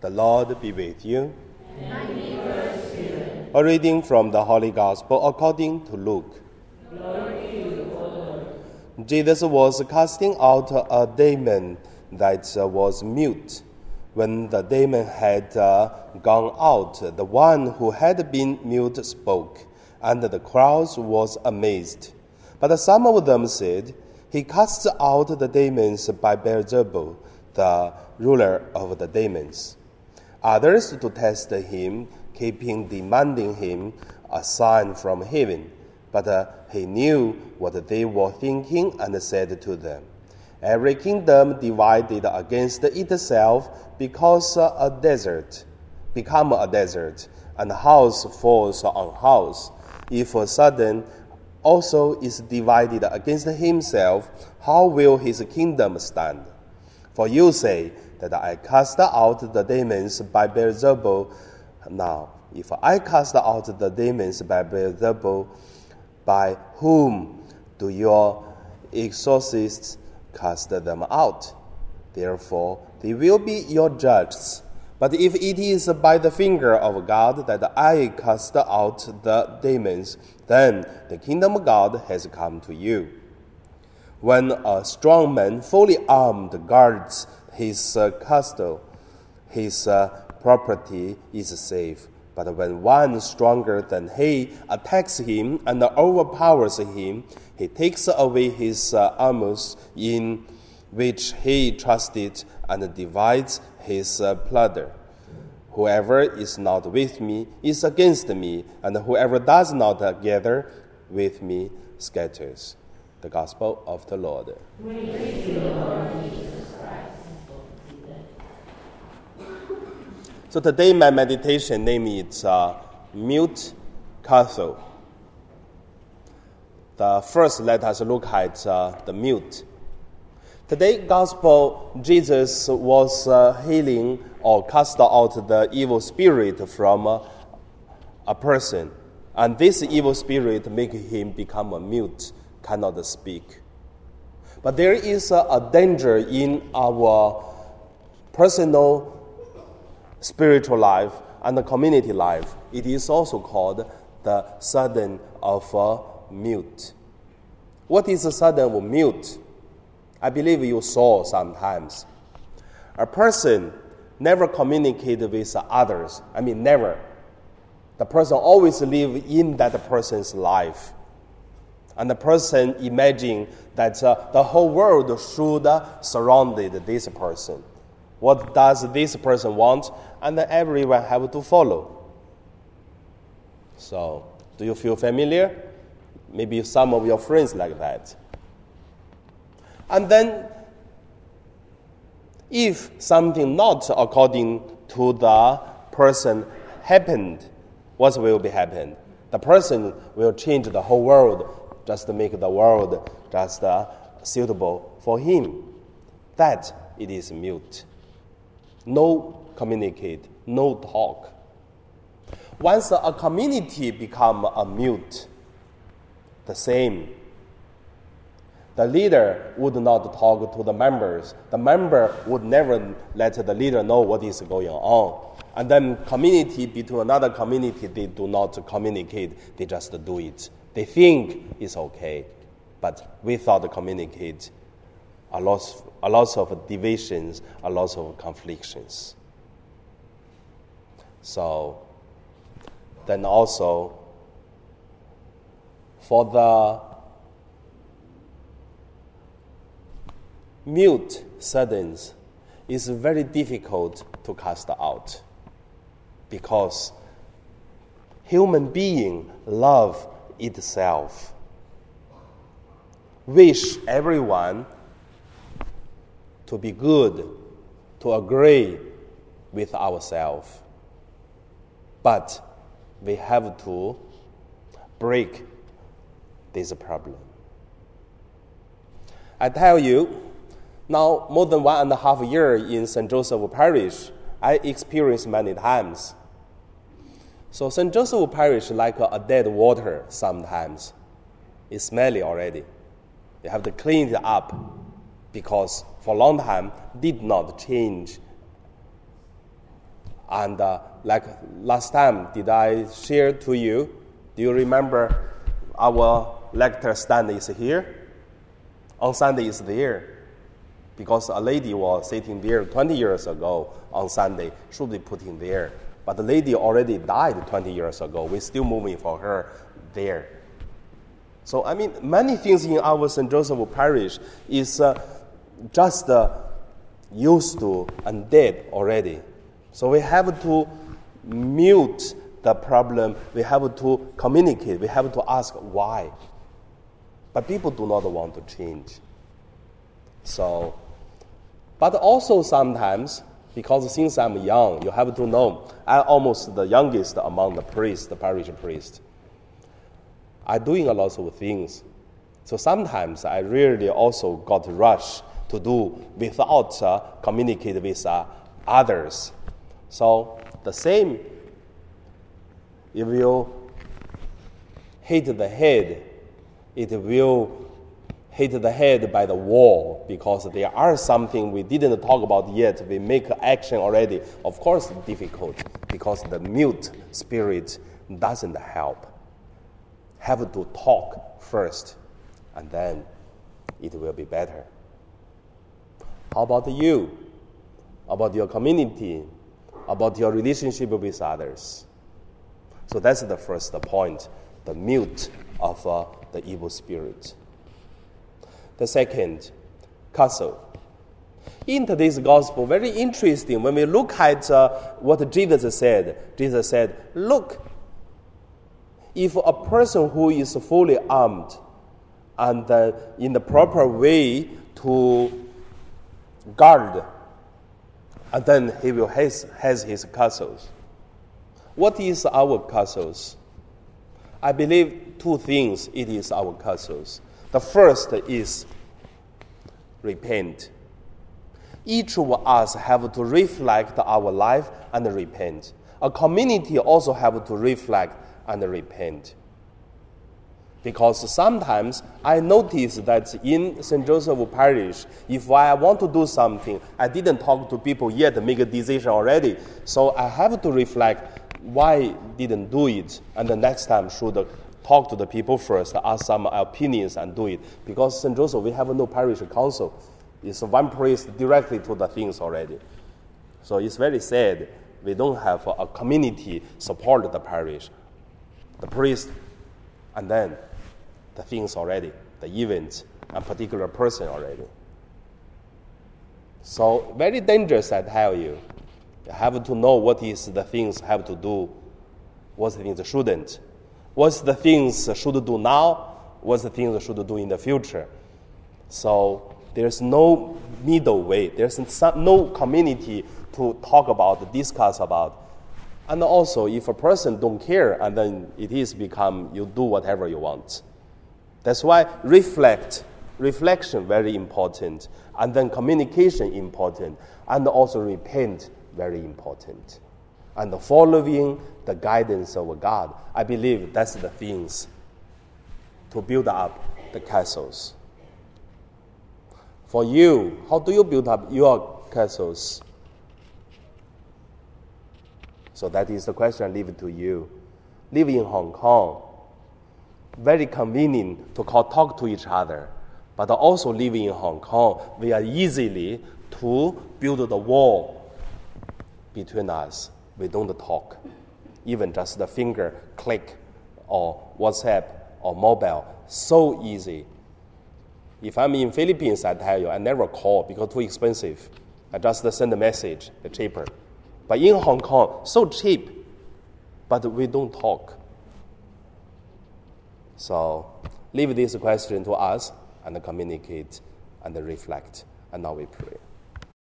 The Lord be with you. A reading from the Holy Gospel according to Luke. Jesus was casting out a demon that was mute. When the demon had uh, gone out, the one who had been mute spoke, and the crowds was amazed. But some of them said, He casts out the demons by Beelzebul, the ruler of the demons. Others, to test him, keeping demanding him a sign from heaven. But uh, he knew what they were thinking and said to them, Every kingdom divided against itself because a desert, become a desert, and house falls on house. If a Satan also is divided against himself, how will his kingdom stand? For you say that I cast out the demons by Beelzebul. Now, if I cast out the demons by Beelzebul, by whom do your exorcists cast them out? Therefore, they will be your judges. But if it is by the finger of God that I cast out the demons, then the kingdom of God has come to you. When a strong man, fully armed, guards his uh, castle, his uh, property is safe. But when one stronger than he attacks him and overpowers him, he takes away his uh, armors in which he trusted and divides his uh, plunder. Whoever is not with me is against me, and whoever does not gather with me scatters. The Gospel of the Lord. So today my meditation name is uh, Mute Castle. The first let us look at uh, the mute. Today gospel Jesus was uh, healing or cast out the evil spirit from uh, a person, and this evil spirit make him become a mute, cannot speak. But there is a, a danger in our personal spiritual life and the community life. It is also called the Satan of a mute. What is a Satan of mute? I believe you saw sometimes. A person never communicate with others. I mean, never. The person always live in that person's life. And the person imagine that uh, the whole world should uh, surround this person. What does this person want? And everyone have to follow. So, do you feel familiar? Maybe some of your friends like that. And then, if something not according to the person happened, what will be happened? The person will change the whole world just make the world just uh, suitable for him. That it is mute no communicate, no talk. Once a community become a mute, the same. The leader would not talk to the members. The member would never let the leader know what is going on. And then community between another community, they do not communicate. They just do it. They think it's okay, but without communicate, a lot, a lot of divisions, a lot of conflicts. So, then also, for the mute suddenly, it's very difficult to cast out because human being love itself wish everyone to be good, to agree with ourselves. But we have to break this problem. I tell you, now more than one and a half year in St. Joseph Parish, I experienced many times. So St. Joseph Parish like a dead water sometimes. It's smelly already. You have to clean it up because for a long time did not change And uh, like last time, did I share to you? Do you remember our lecture stand is here? On Sunday is there. Because a lady was sitting there 20 years ago on Sunday, should be putting there. But the lady already died 20 years ago. We're still moving for her there. So, I mean, many things in our St. Joseph parish is uh, just uh, used to and dead already. So, we have to mute the problem. We have to communicate. We have to ask why. But people do not want to change. So, but also sometimes, because since I'm young, you have to know, I'm almost the youngest among the priests, the parish priests. I'm doing a lot of things. So sometimes I really also got rush to do without uh, communicate with uh, others. So the same, if you hit the head, it will hit the head by the wall because there are something we didn't talk about yet. We make action already. Of course, difficult because the mute spirit doesn't help have to talk first, and then it will be better. How about you? About your community? About your relationship with others? So that's the first point the mute of uh, the evil spirit. The second, castle. In today's gospel, very interesting. When we look at uh, what Jesus said, Jesus said, Look, if a person who is fully armed and uh, in the proper way to guard, and then he will has, has his castles. What is our castles? I believe two things it is our castles. The first is repent. Each of us have to reflect our life and repent. A community also have to reflect and repent. Because sometimes I notice that in St. Joseph Parish, if I want to do something, I didn't talk to people yet, make a decision already. So I have to reflect why didn't do it, and the next time should talk to the people first, ask some opinions, and do it. Because St. Joseph, we have no parish council. It's one priest directly to the things already. So it's very sad we don't have a community support the parish the priest, and then the things already, the events, a particular person already. So very dangerous, I tell you. You have to know what is the things have to do, what things shouldn't, what's the things should do now, what's the things should do in the future. So there's no middle way. There's no community to talk about, discuss about. And also, if a person don't care, and then it is become you do whatever you want. That's why reflect, reflection very important, and then communication important, and also repent very important, and the following the guidance of God. I believe that's the things to build up the castles. For you, how do you build up your castles? So that is the question I leave to you. Living in Hong Kong, very convenient to call, talk to each other, but also living in Hong Kong, we are easily to build the wall between us. We don't talk, even just the finger click or WhatsApp or mobile. So easy. If I'm in Philippines, I tell you, I never call because too expensive. I just send a message, the cheaper. But in Hong Kong, so cheap, but we don't talk. So leave this question to us and communicate and reflect. And now we pray.